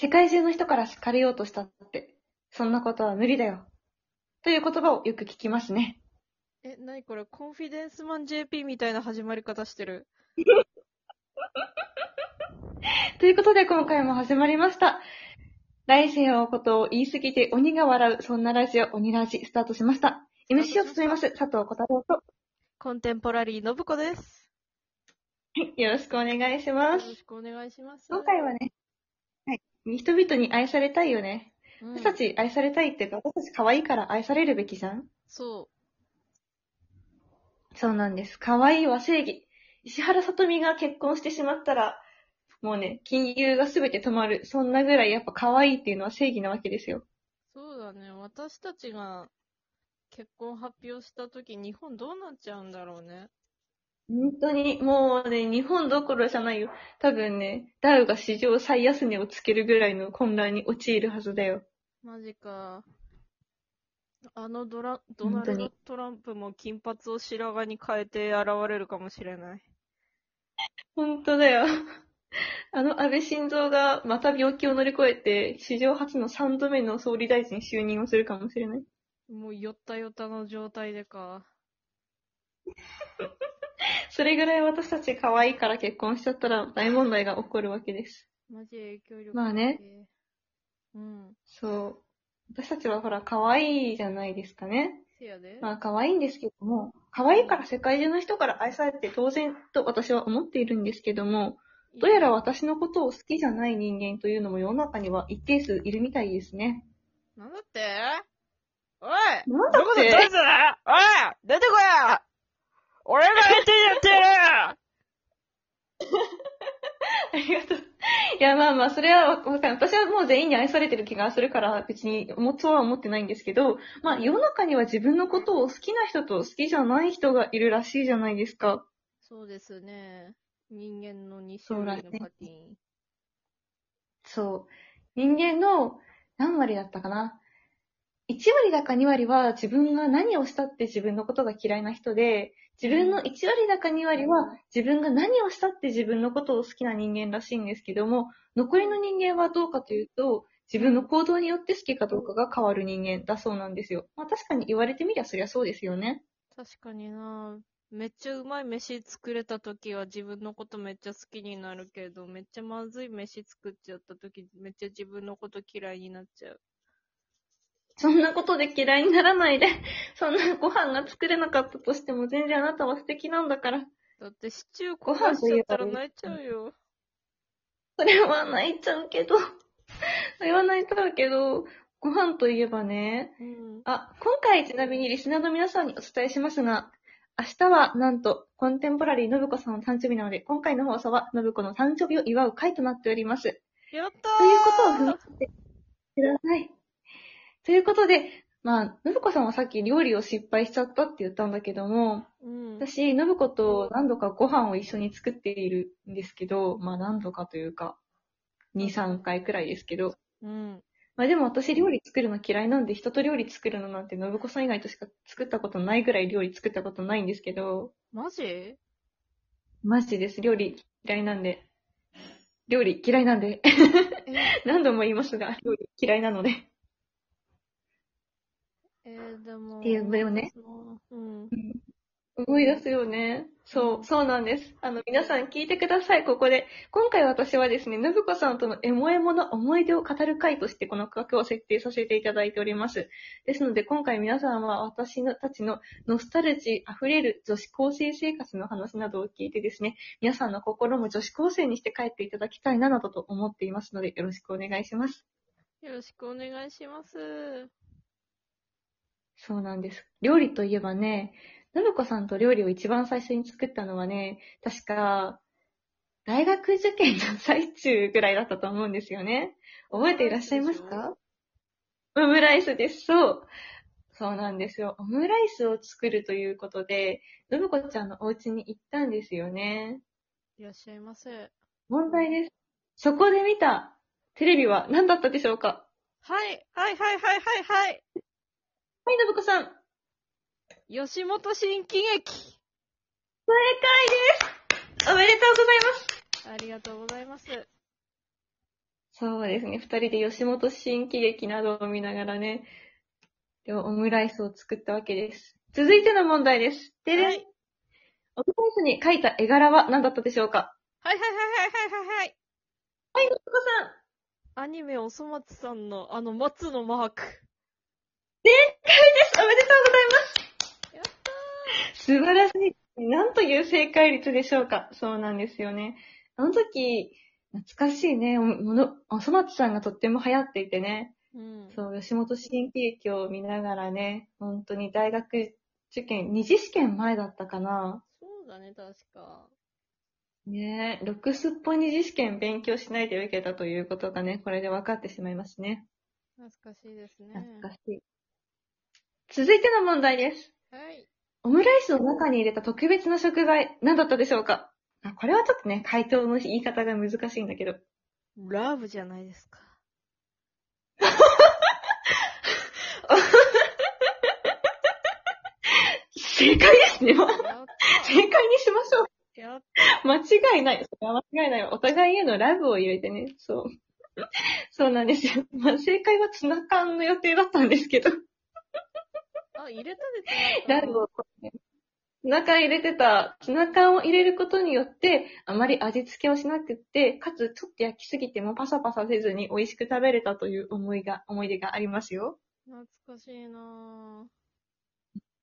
世界中の人から好かれようとしたって、そんなことは無理だよ。という言葉をよく聞きますね。え、なにこれ、コンフィデンスマン JP みたいな始まり方してる。ということで今回も始まりました。来世のことを言い過ぎて鬼が笑う、そんなラジオ、鬼ラジ、スタートしました。MC を務めます、佐藤小太郎と、はコンテンポラリー信子です。い、よろしくお願いしよろます。しくお願いします。今回はね、はい、人々に愛されたいよね。うん、私たち愛されたいっていうか、私たち可愛いから愛されるべきじゃんそそうなんです。可愛いは正義。石原さとみが結婚してしまったら、もうね、金融がすべて止まる。そんなぐらいやっぱ可愛いっていうのは正義なわけですよ。う。そうだね。私たちが結婚発表したとき、日本どうなっちゃうんだろうね。本当に、もうね、日本どころじゃないよ。多分ね、ダウが史上最安値をつけるぐらいの混乱に陥るはずだよ。マジか。あのドラ、ドナルド・トランプも金髪を白髪に変えて現れるかもしれない。本当だよ。あの安倍晋三がまた病気を乗り越えて、史上初の3度目の総理大臣就任をするかもしれない。もうよったよたの状態でか。それぐらい私たち可愛いから結婚しちゃったら大問題が起こるわけです。マジ影響力まあね。うん。そう。私たちはほら可愛いじゃないですかね。せやで。まあ可愛いんですけども、可愛いから世界中の人から愛されて当然と私は思っているんですけども、どうやら私のことを好きじゃない人間というのも世の中には一定数いるみたいですね。なんだって？おいなんだっどこでどいてつだおい出てこい俺が相手にやってやるありがとう。いや、まあまあ、それはわかんない。私はもう全員に愛されてる気がするから、別に思そうは思ってないんですけど、まあ、世の中には自分のことを好きな人と好きじゃない人がいるらしいじゃないですか。そうですね。人間の2そうだね種類のパティーン。そう。人間の何割だったかな ?1 割だか2割は自分が何をしたって自分のことが嫌いな人で、自分の1割だか2割は自分が何をしたって自分のことを好きな人間らしいんですけども、残りの人間はどうかというと、自分の行動によって好きかどうかが変わる人間だそうなんですよ。まあ確かに言われてみりゃそりゃそうですよね。確かになめっちゃうまい飯作れた時は自分のことめっちゃ好きになるけど、めっちゃまずい飯作っちゃった時めっちゃ自分のこと嫌いになっちゃう。そんなことで嫌いにならないで。そんなご飯が作れなかったとしても全然あなたは素敵なんだから。だってシチューご焦がしちゃったら泣いちゃうよ。それは泣いちゃうけど。それは泣いちゃうけど、ご飯といえばね。うん。あ、今回ちなみにリスナーの皆さんにお伝えしますが、明日はなんと、コンテンポラリー信子さんの誕生日なので、今回の放送は信子の誕生日を祝う回となっております。やったーということを踏まえてください。ということで、まあ、信子さんはさっき料理を失敗しちゃったって言ったんだけども、うん。私、信子と何度かご飯を一緒に作っているんですけど、まあ何度かというか、2、3回くらいですけど、うん。まあでも私料理作るの嫌いなんで人と料理作るのなんて信子さん以外としか作ったことないぐらい料理作ったことないんですけど、マジ？マジです。料理嫌いなんで。料理嫌いなんで。え、何度も言いますが、料理嫌いなので。えーでも。っていうのよね。うん。思い出すよね。そう、そうなんです。あの、皆さん聞いてください、ここで。今回私はですね、信子さんとのエモエモの思い出を語る会としてこの企画を設定させていただいております。ですので、今回皆さんは私のたちのノスタルジー溢れる女子高生生活の話などを聞いてですね、皆さんの心も女子高生にして帰っていただきたいななどと思っていますので、よろしくお願いします。よろしくお願いします。そうなんです。料理といえばね、信子さんと料理を一番最初に作ったのはね、確か、大学受験の最中ぐらいだったと思うんですよね。覚えていらっしゃいますか？オムライスです。そう。そうなんですよ。オムライスを作るということで、信子ちゃんのお家に行ったんですよね。いらっしゃいませ。問題です。そこで見たテレビは何だったでしょうか？はい、はい、はい、はい、はい、はい。はい、信子さん。吉本新喜劇。正解ですおめでとうございますありがとうございます。そうですね。二人で吉本新喜劇などを見ながらね、でオムライスを作ったわけです。続いての問題です。ででん、はい。オムライスに描いた絵柄は何だったでしょうか？はいはいはいはいはいはい。はい、のぶこさん。アニメおそ松さんのあの松のマーク。めでとうございます。やった素晴らしい。なんという正解率でしょうか。そうなんですよね。あの時、懐かしいね。おもの、おそ松さんがとっても流行っていてね。ーうん。そう、吉本新喜劇を見ながらね、本当に大学受験、二次試験前だったかな。そうだね、確か。ねえ、六すっぽ二次試験勉強しないで受けたということがね、これで分かってしまいますね。懐かしいですね。懐かしい。続いての問題です。はい。オムライスの中に入れた特別な食材、何だったでしょうか？あこれはちょっとね、回答の言い方が難しいんだけど。ラブじゃないですか。正解ですね。やっ正解にしましょう。た。やっ間違いない。それは間違いないわ。お互いへのラブを入れてね。そう。そうなんですよ。まあ、正解はツナ缶の予定だったんですけど。た。あ、入れたで。ラブを、ね、ツナ缶入れてた。ツナ缶を入れることによって、あまり味付けをしなくって、かつちょっと焼きすぎてもパサパサせずに美味しく食べれたという思いが、思い出がありますよ。懐かしいな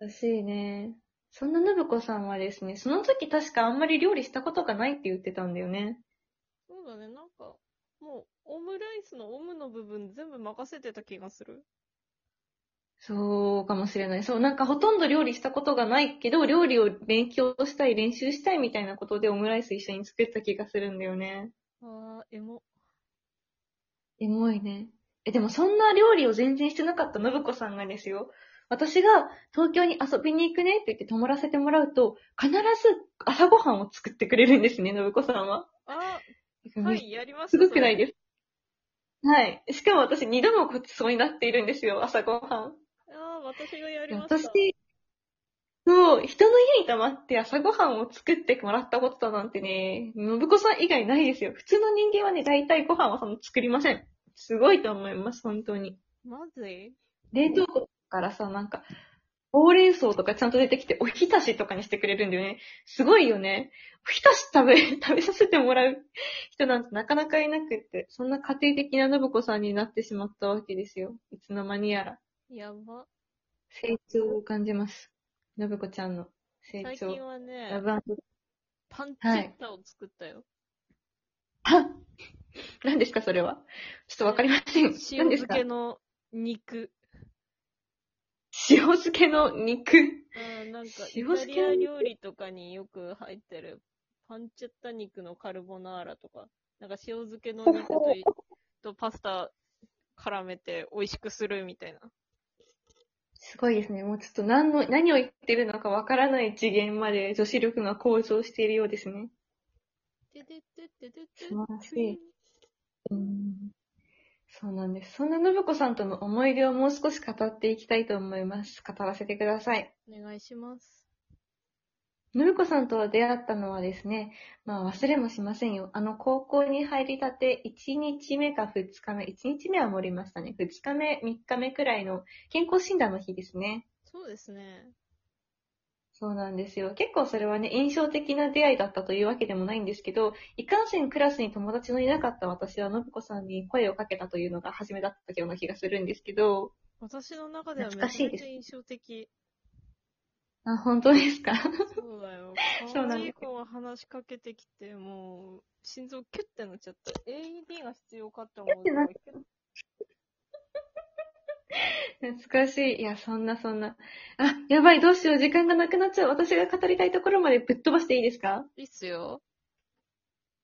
らしいね。そんな信子さんはですね、その時確かあんまり料理したことがないって言ってたんだよね。ぁ。そうだね、なんか、もう、オムライスのオムの部分全部任せてた気がする。そうかもしれない。そう、なんかほとんど料理したことがないけど、料理を勉強したい、練習したいみたいなことでオムライス一緒に作った気がするんだよね。あー、エモ。エモいね。え、でもそんな料理を全然してなかった信子さんがですよ。私が東京に遊びに行くねって言って泊まらせてもらうと、必ず朝ごはんを作ってくれるんですね、信子さんは。あー、は。はいい、やりました。すごくないす。です。はい。しかも私二度もごちそうになっているんですよ、朝ごはん。私がやりました。私、そう、人の家に泊まって朝ごはんを作ってもらったことなんてね、信子さん以外ないですよ。普通の人間はね、大体ご飯はその作りません。すごいと思います、本当に。まずい冷凍庫からさ、なんか、ほうれん草とかちゃんと出てきて、おひたしとかにしてくれるんだよね。すごいよね。おひたし食べ、食べさせてもらう人なんてなかなかいなくって、そんな家庭的な信子さんになってしまったわけですよ。いつの間にやら。やば。成長を感じます。信子ちゃんの成長。最近はラね、ブパンチェッタを作ったよ。あ何ですか、それは？ちょっとわかりません。塩漬かけの肉。塩漬けの肉？うん、なんか、イタ塩漬けリア料理とかによく入ってる、パンチェッタ肉のカルボナーラとか、なんか塩漬けの肉とパスタ絡めて美味しくするみたいな。すごいですね。もうちょっと何の、何を言ってるのかわからない次元まで女子力が向上しているようですね。素晴らしい。そうなんです。そんな信子さんとの思い出をもう少し語っていきたいと思います。語らせてください。お願いします。信子さんと出会ったのはですね、まあ忘れもしませんよ。あの高校に入りたて1日目か2日目、1日目は盛りましたね。2日目、3日目くらいの健康診断の日ですね。そうですね。そうなんですよ。結構それはね、印象的な出会いだったというわけでもないんですけど、いかんせんクラスに友達のいなかった私は信子さんに声をかけたというのが初めだったような気がするんですけど、私の中ではめちゃめちゃ印象的。あ、本当ですか？そうだよ。そうなんです可愛い子が話しかけてきて、もう、心臓キュッてなっちゃった。AED が必要かって思う。懐かしい。いや、そんなそんな。あ、やばい、どうしよう。時間がなくなっちゃう。私が語りたいところまでぶっ飛ばしていいですか？いいっすよ。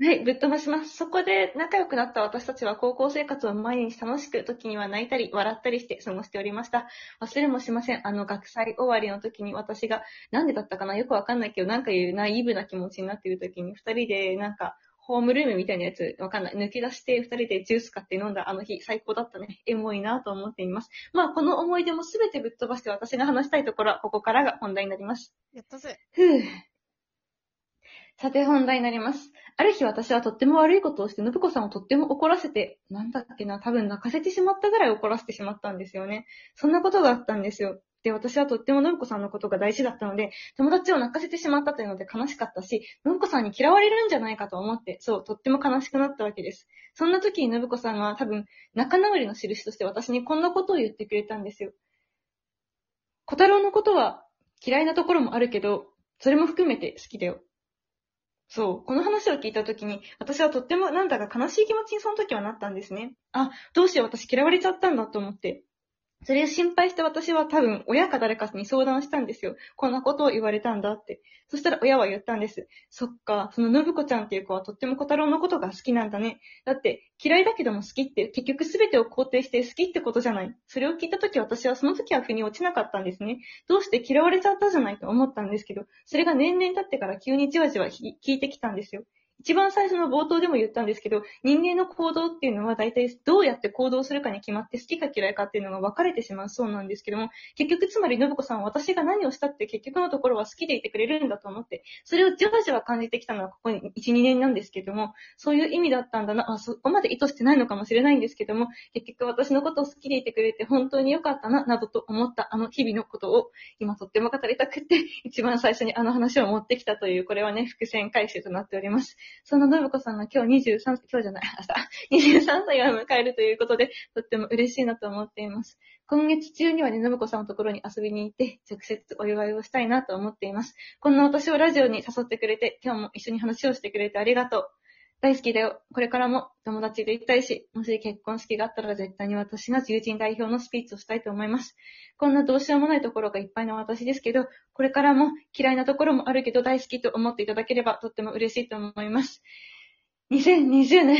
はい、ぶっ飛ばします。そこで仲良くなった私たちは高校生活を毎日楽しく、時には泣いたり、笑ったりして過ごしておりました。忘れもしません。あの学祭終わりの時に私が、なんでだったかな？よくわかんないけど、なんかいうナイーブな気持ちになっている時に、二人でなんか、ホームルームみたいなやつ、わかんない。抜け出して、二人でジュース買って飲んだあの日、最高だったね。エモいなと思っています。まあ、この思い出もすべてぶっ飛ばして私が話したいところは、ここからが本題になります。やったぜ。ふぅ。さて本題になります。ある日私はとっても悪いことをして、信子さんをとっても怒らせて、なんだっけな、多分泣かせてしまったぐらい怒らせてしまったんですよね。そんなことがあったんですよ。で、私はとっても信子さんのことが大事だったので、友達を泣かせてしまったというので悲しかったし、信子さんに嫌われるんじゃないかと思って、そう、とっても悲しくなったわけです。そんな時に信子さんは多分、仲直りの印として私にこんなことを言ってくれたんですよ。小太郎のことは嫌いなところもあるけど、それも含めて好きだよ。そう。この話を聞いたときに、私はとってもなんだか悲しい気持ちにその時はなったんですね。あ、どうしよう私嫌われちゃったんだと思って。それを心配して私は多分親か誰かに相談したんですよ。こんなことを言われたんだって。そしたら親は言ったんです。そっか、その信子ちゃんっていう子はとっても小太郎のことが好きなんだね。だって嫌いだけども好きって結局全てを肯定して好きってことじゃない。それを聞いた時私はその時は腑に落ちなかったんですね。どうして嫌われちゃったじゃないと思ったんですけど、それが年々経ってから急にじわじわ聞いてきたんですよ。一番最初の冒頭でも言ったんですけど、人間の行動っていうのは大体どうやって行動するかに決まって好きか嫌いかっていうのが分かれてしまうそうなんですけども、結局つまり信子さんは私が何をしたって結局のところは好きでいてくれるんだと思って、それをじわじわ感じてきたのはここに1、2年なんですけども、そういう意味だったんだな、あ、そこまで意図してないのかもしれないんですけども、結局私のことを好きでいてくれて本当に良かったな、などと思ったあの日々のことを今とっても語りたくって、一番最初にあの話を持ってきたという、これはね、伏線回収となっております。その信子さんが今日23、今日じゃない、明日、23歳を迎えるということで、とっても嬉しいなと思っています。今月中にはね、信子さんのところに遊びに行って、直接お祝いをしたいなと思っています。こんな私をラジオに誘ってくれて、今日も一緒に話をしてくれてありがとう。大好きだよ。これからも友達でいたいし、もし結婚式があったら絶対に私が友人代表のスピーチをしたいと思います。こんなどうしようもないところがいっぱいの私ですけど、これからも嫌いなところもあるけど大好きと思っていただければとっても嬉しいと思います。2020年